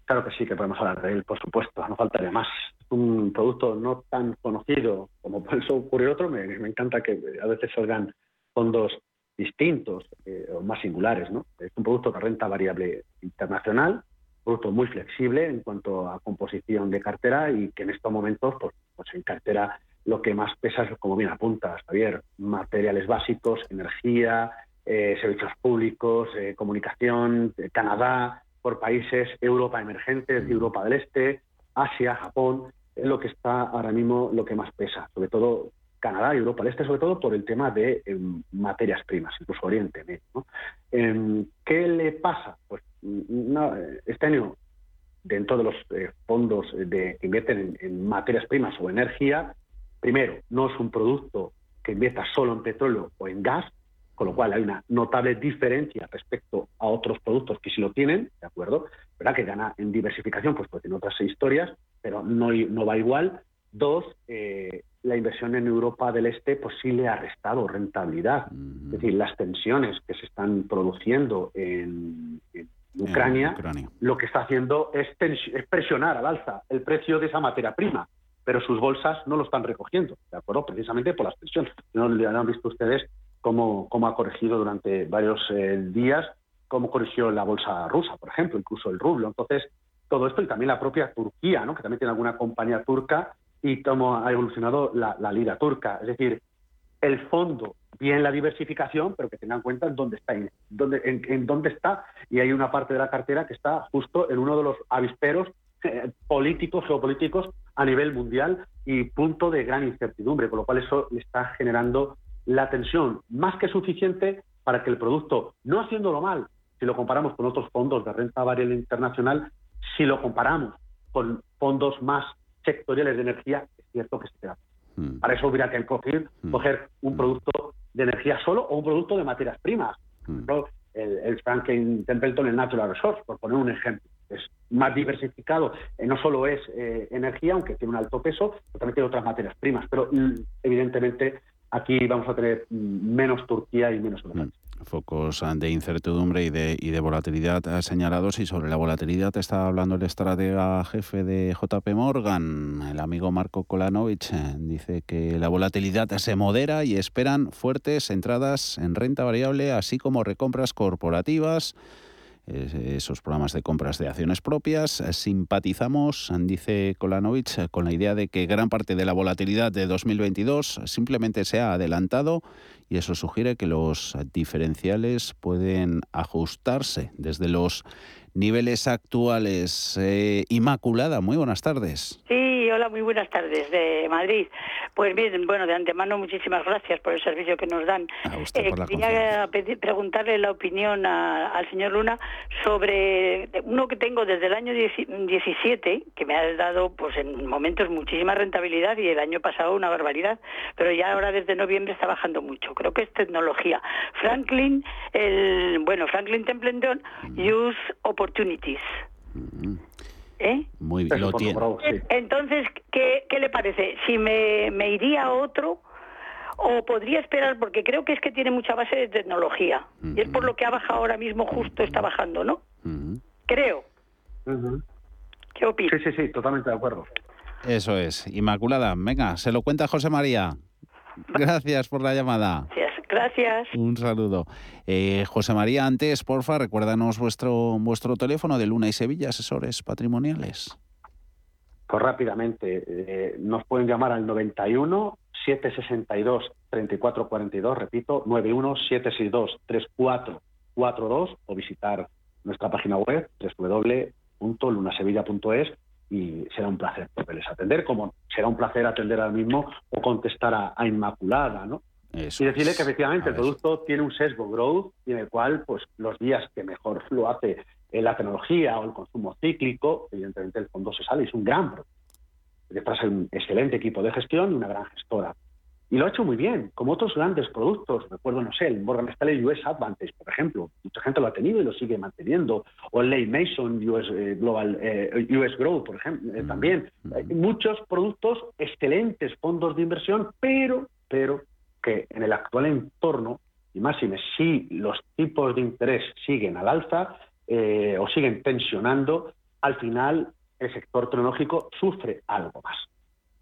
Claro que sí, que podemos hablar de él, por supuesto, no faltaría más. Un producto no tan conocido como eso *laughs* ocurrir otro, me, me encanta que a veces salgan fondos distintos eh, o más singulares. ¿no? Es un producto de renta variable internacional, producto muy flexible en cuanto a composición de cartera y que en estos momentos, pues, pues en cartera lo que más pesa es, como bien apuntas, Javier, materiales básicos, energía, eh, servicios públicos, eh, comunicación, Canadá, por países, Europa emergente, Europa del Este, Asia, Japón, es lo que está ahora mismo lo que más pesa, sobre todo Canadá y Europa del Este, sobre todo por el tema de em, materias primas, incluso Oriente Medio. Em, ¿Qué le pasa? Pues este año, dentro de los eh, fondos de, que invierten en, materias primas o energía, primero, no es un producto que invierta solo en petróleo o en gas, con lo cual hay una notable diferencia respecto a otros productos que sí lo tienen, ¿de acuerdo? ¿Verdad? Que gana en diversificación, pues, pues tiene otras historias, pero no, no va igual. Dos, eh, la inversión en Europa del Este pues sí le ha restado rentabilidad. Es decir, las tensiones que se están produciendo en, Ucrania, lo que está haciendo es, presionar al alza el precio de esa materia prima, pero sus bolsas no lo están recogiendo, ¿de acuerdo? Precisamente por las tensiones. No han visto ustedes cómo, cómo ha corregido durante varios eh, días, cómo corrigió la bolsa rusa, por ejemplo, incluso el rublo. Entonces, todo esto y también la propia Turquía, ¿no? que también tiene alguna compañía turca y cómo ha evolucionado la, lira turca. Es decir, el fondo, bien la diversificación, pero que tengan en cuenta en dónde está, dónde, en, dónde está. Y hay una parte de la cartera que está justo en uno de los avisperos eh, políticos, geopolíticos a nivel mundial y punto de gran incertidumbre, con lo cual eso le está generando la tensión más que suficiente para que el producto, no haciéndolo mal, si lo comparamos con otros fondos de renta variable internacional, si lo comparamos con fondos más sectoriales de energía, es cierto que se queda. Hmm. Para eso hubiera que coger, hmm. coger un hmm. producto de energía solo o un producto de materias primas. el, el, Franklin Templeton, el Natural Resource, por poner un ejemplo. Es más diversificado, eh, no solo es eh, energía, aunque tiene un alto peso, pero también tiene otras materias primas. Pero mm, evidentemente aquí vamos a tener mm, menos Turquía y menos Europa focos de incertidumbre y de, y de volatilidad señalados. Y sobre la volatilidad está hablando el estratega jefe de JP Morgan, el amigo Marco Kolanovich. Dice que la volatilidad se modera y esperan fuertes entradas en renta variable, así como recompras corporativas esos programas de compras de acciones propias. Simpatizamos, dice Kolanovich, con la idea de que gran parte de la volatilidad de 2022 simplemente se ha adelantado y eso sugiere que los diferenciales pueden ajustarse desde los niveles actuales. Eh, Inmaculada, muy buenas tardes. Sí, hola, muy buenas tardes de Madrid. Pues bien, bueno, de antemano muchísimas gracias por el servicio que nos dan. Eh, quería preguntarle la opinión al señor Luna sobre uno que tengo desde el año 17, que me ha dado pues en momentos muchísima rentabilidad y el año pasado una barbaridad, pero ya ahora desde noviembre está bajando mucho. Creo que es tecnología. Franklin, el bueno, Franklin Templeton Use Opportunities. ¿Eh? Muy bien, lo tiene. Entonces, ¿qué, ¿qué, le parece? Si me, me iría a otro o podría esperar, porque creo que es que tiene mucha base de tecnología. Y es por lo que ha bajado ahora mismo, justo está bajando, ¿no? Creo. ¿Qué opinas? Sí, sí, sí, totalmente de acuerdo. Eso es. Inmaculada, venga, se lo cuenta José María. Gracias por la llamada. Gracias. Un saludo. Eh, José María, antes, porfa, recuérdanos vuestro, vuestro teléfono de Luna y Sevilla, asesores patrimoniales. Pues rápidamente, eh, nos pueden llamar al 91 762 3442, repito, 91 762 3442 o visitar nuestra página web www.lunasevilla.es y será un placer poderles atender, como será un placer atender al mismo o contestar a, a Inmaculada, ¿no? Y decirle que efectivamente el producto tiene un sesgo growth y en el cual pues los días que mejor lo hace la tecnología o el consumo cíclico, evidentemente el fondo se sale, es un gran producto. Detrás hay un excelente equipo de gestión y una gran gestora. Y lo ha hecho muy bien, como otros grandes productos. Recuerdo, no sé, el Morgan Stanley US Advantage, por ejemplo. Mucha gente lo ha tenido y lo sigue manteniendo. O el Ley Mason US eh, Global eh, US Growth, por ejemplo, eh, también. Hay muchos productos, excelentes fondos de inversión, pero, pero que en el actual entorno, y más si los tipos de interés siguen al alza o siguen tensionando, al final el sector tecnológico sufre algo más.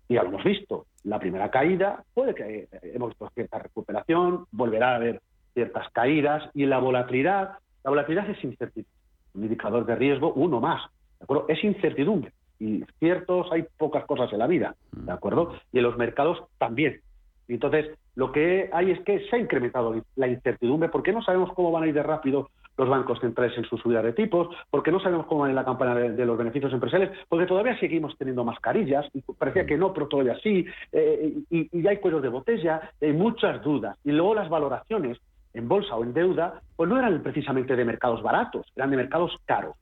Y ya lo hemos visto, la primera caída, puede que eh, hemos visto cierta recuperación, volverá a haber ciertas caídas y la volatilidad, la volatilidad es incertidumbre, un indicador de riesgo, uno más, ¿de acuerdo? Es incertidumbre y ciertos hay pocas cosas en la vida, ¿de acuerdo? Y en los mercados también. Entonces, lo que hay es que se ha incrementado la incertidumbre porque no sabemos cómo van a ir de rápido los bancos centrales en su subida de tipos, porque no sabemos cómo va en la campaña de, los beneficios empresariales, porque todavía seguimos teniendo mascarillas, y parecía que no, pero todavía sí, eh, y, y, hay cuellos de botella, hay muchas dudas. Y luego las valoraciones en bolsa o en deuda, pues no eran precisamente de mercados baratos, eran de mercados caros.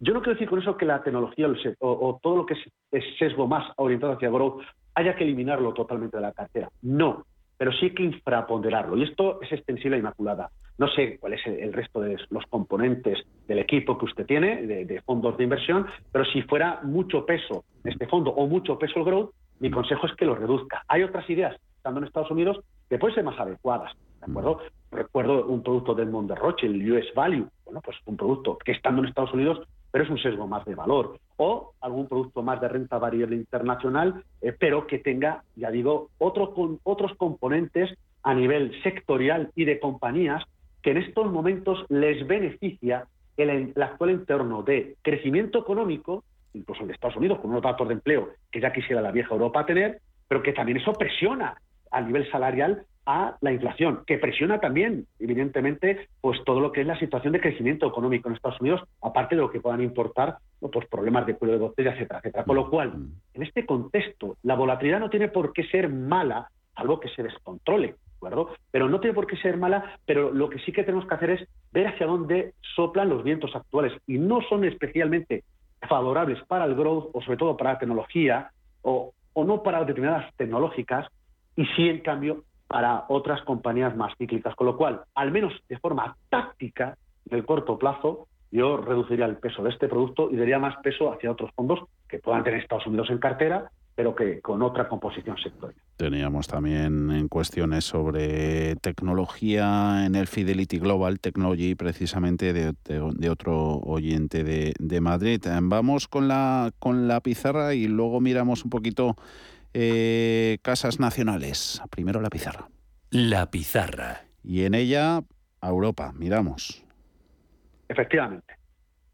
Yo no quiero decir con eso que la tecnología o, todo lo que es, sesgo más orientado hacia growth haya que eliminarlo totalmente de la cartera. No, pero sí hay que infraponderarlo. Y esto es extensible a Inmaculada. No sé cuál es el resto de los componentes del equipo que usted tiene, de, fondos de inversión, pero si fuera mucho peso este fondo o mucho peso el growth, mi consejo es que lo reduzca. Hay otras ideas, estando en Estados Unidos, que pueden ser más adecuadas. ¿De acuerdo? Recuerdo un producto del Monde Rothschild, el US Value, bueno, pues un producto que estando en Estados Unidos, pero es un sesgo más de valor. O algún producto más de renta variable internacional, pero que tenga, ya digo, otro, otros componentes a nivel sectorial y de compañías que en estos momentos les beneficia el, actual entorno de crecimiento económico, incluso en Estados Unidos, con unos datos de empleo que ya quisiera la vieja Europa tener, pero que también eso presiona a nivel salarial a la inflación, que presiona también, evidentemente, pues todo lo que es la situación de crecimiento económico en Estados Unidos, aparte de lo que puedan importar otros problemas de cuello de botella, etcétera, etcétera. Con lo cual, en este contexto, la volatilidad no tiene por qué ser mala, algo que se descontrole. Pero no tiene por qué ser mala, pero lo que sí que tenemos que hacer es ver hacia dónde soplan los vientos actuales y no son especialmente favorables para el growth o sobre todo para la tecnología o, o no para determinadas tecnológicas y sí, en cambio, para otras compañías más cíclicas. Con lo cual, al menos de forma táctica, en el corto plazo, yo reduciría el peso de este producto y daría más peso hacia otros fondos que puedan tener Estados Unidos en cartera pero que con otra composición sectorial. Teníamos también en cuestiones sobre tecnología en el Fidelity Global Technology, precisamente de, otro oyente de, Madrid. Vamos con la, con la pizarra y luego miramos un poquito eh, casas nacionales. Primero la pizarra. La pizarra. Y en ella, a Europa, miramos. Efectivamente,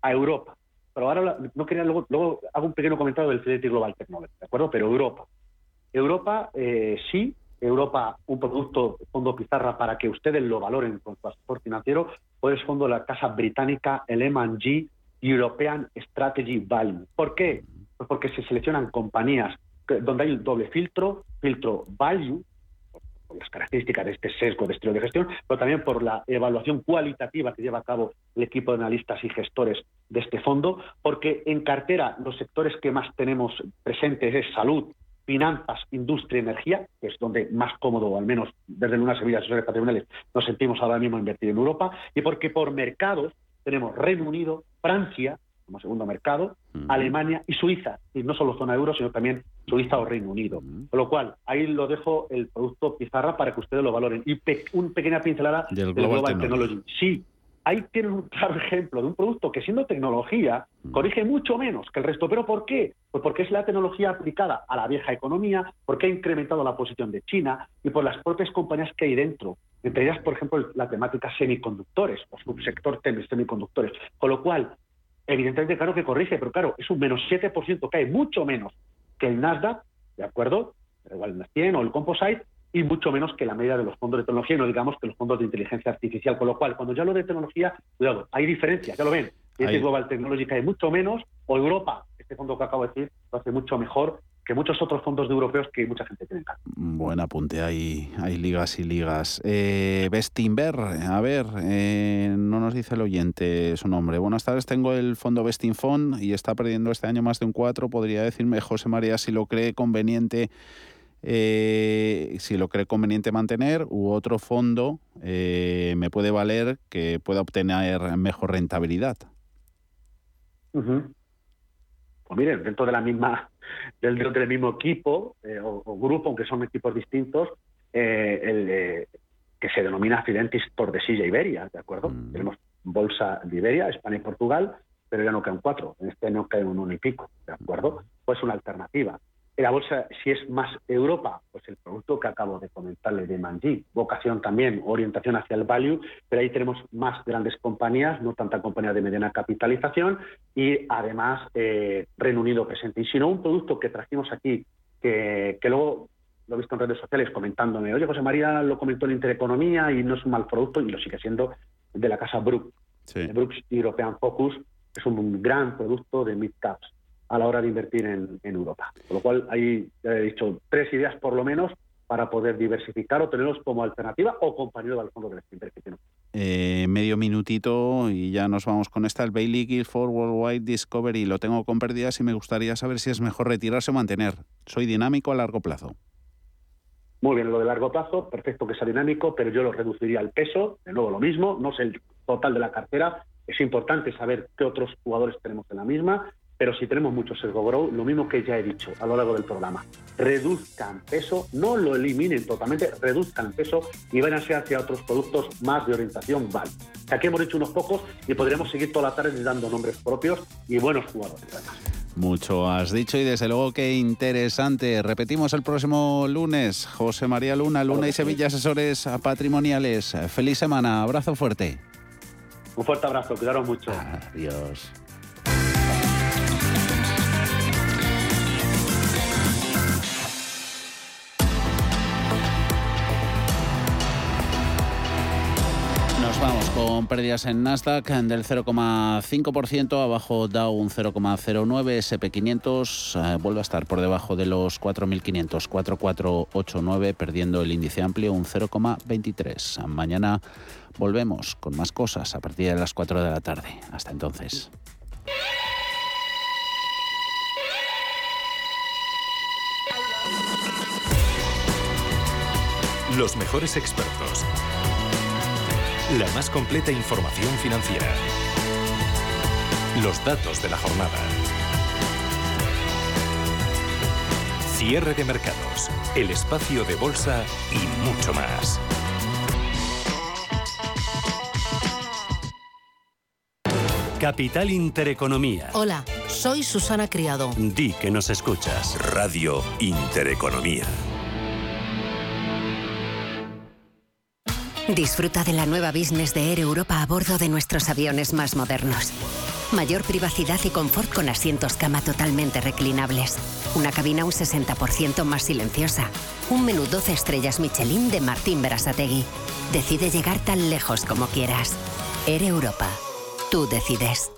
a Europa pero ahora no quería luego, luego hago un pequeño comentario del Fidelity Global Technology, ¿de acuerdo? Pero Europa. Europa eh, sí, Europa un producto fondo pizarra para que ustedes lo valoren con su asesor financiero, pues es fondo de la casa británica, el M&G European Strategy Value. ¿Por qué? Pues porque se seleccionan compañías donde hay un doble filtro, filtro value, por las características de este sesgo de estilo de gestión, pero también por la evaluación cualitativa que lleva a cabo el equipo de analistas y gestores de este fondo, porque en cartera los sectores que más tenemos presentes es salud, finanzas, industria, energía, que es donde más cómodo, al menos desde una Sevilla Asesores Patrimoniales, nos sentimos ahora mismo invertir en Europa, y porque por mercados tenemos Reino Unido, Francia, como segundo mercado, Alemania y Suiza, y no solo zona euro, sino también Suiza o Reino Unido. Con lo cual, ahí lo dejo el producto pizarra para que ustedes lo valoren. Y una pequeña pincelada del, Global, Technology. Sí, ahí tienen un claro ejemplo de un producto que siendo tecnología corrige mucho menos que el resto. ¿Pero por qué? Pues porque es la tecnología aplicada a la vieja economía, porque ha incrementado la posición de China y por las propias compañías que hay dentro. Entre ellas, por ejemplo, la temática semiconductores, o subsector semiconductores. Con lo cual, evidentemente, claro que corrige, pero claro, es un menos 7%, cae mucho menos que el Nasdaq, ¿de acuerdo? Igual el 100 o el Composite, y mucho menos que la media de los fondos de tecnología, y no digamos que los fondos de inteligencia artificial. Con lo cual, cuando ya lo de tecnología, cuidado, hay diferencias, ya lo ven. Este Global Technology cae mucho menos, o Europa, este fondo que acabo de decir, lo hace mucho mejor que muchos otros fondos de europeos que mucha gente tiene. Buen apunte, hay, hay ligas y ligas. Eh, Bestinver, a ver, eh, no nos dice el oyente su nombre. Buenas tardes, tengo el fondo Bestinfond y está perdiendo este año más de un 4. ¿Podría decirme, José María, si lo cree conveniente eh, si lo cree conveniente mantener, u otro fondo eh, me puede valer que pueda obtener mejor rentabilidad. Pues miren, dentro de la misma, del, del mismo equipo eh, o, grupo, aunque son equipos distintos, el, que se denomina Fidentis Tordesillas Iberia, ¿de acuerdo? Mm. Tenemos Bolsa de Iberia, España y Portugal, pero ya no quedan cuatro, en este no quedan un uno y pico, ¿de acuerdo? Pues una alternativa. La bolsa, si es más Europa, pues el producto que acabo de comentarle de Manji, vocación también, orientación hacia el value, pero ahí tenemos más grandes compañías, no tanta compañía de mediana capitalización y además eh, Reino Unido presente. Y si no, un producto que trajimos aquí, que, luego lo he visto en redes sociales comentándome, oye, José María lo comentó en Intereconomía y no es un mal producto y lo sigue siendo de la casa Brook, Brooks European Focus, es un gran producto de mid caps a la hora de invertir en, Europa. Con lo cual, hay, ya he dicho, tres ideas por lo menos para poder diversificar o tenerlos como alternativa o compañero del fondo de inversión. Eh, medio minutito y ya nos vamos con esta. El Bailey for Worldwide Discovery lo tengo con pérdidas y me gustaría saber si es mejor retirarse o mantener. Soy dinámico a largo plazo. Muy bien, lo de largo plazo, perfecto que sea dinámico, pero yo lo reduciría el peso, de nuevo lo mismo, no sé el total de la cartera, es importante saber qué otros jugadores tenemos en la misma, pero si tenemos mucho sesgo grow, lo mismo que ya he dicho a lo largo del programa, reduzcan peso, no lo eliminen totalmente, reduzcan peso y váyanse hacia otros productos más de orientación val. Aquí hemos dicho unos pocos y podríamos seguir toda la tarde dando nombres propios y buenos jugadores Mucho has dicho y desde luego que interesante. Repetimos el próximo lunes. José María Luna, Luna y Sevilla Asesores Patrimoniales. Feliz semana, abrazo fuerte. Un fuerte abrazo, cuidaros mucho. Adiós. Vamos con pérdidas en Nasdaq del 0,5%, abajo Dow un 0,09, SP500 vuelve a estar por debajo de los 4.500, 4,489, perdiendo el índice amplio un 0,23. Mañana Volvemos con más cosas a partir de las 4 de la tarde. Hasta entonces. Los mejores expertos. La más completa información financiera. Los datos de la jornada. Cierre de mercados. El espacio de bolsa y mucho más. Capital Intereconomía. Hola, soy Susana Criado. Di que nos escuchas. Radio Intereconomía. Disfruta de la nueva business de Air Europa a bordo de nuestros aviones más modernos. Mayor privacidad y confort con asientos cama totalmente reclinables. Una cabina un 60% más silenciosa. Un menú 12 estrellas Michelin de Martín Berasategui. Decide llegar tan lejos como quieras. Air Europa. Tú decides.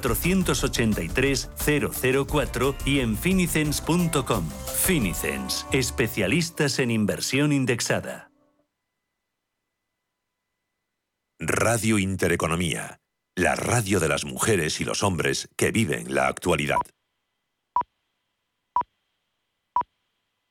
004 y en finicens.com. Finicens, especialistas en inversión indexada. Radio Intereconomía, la radio de las mujeres y los hombres que viven la actualidad.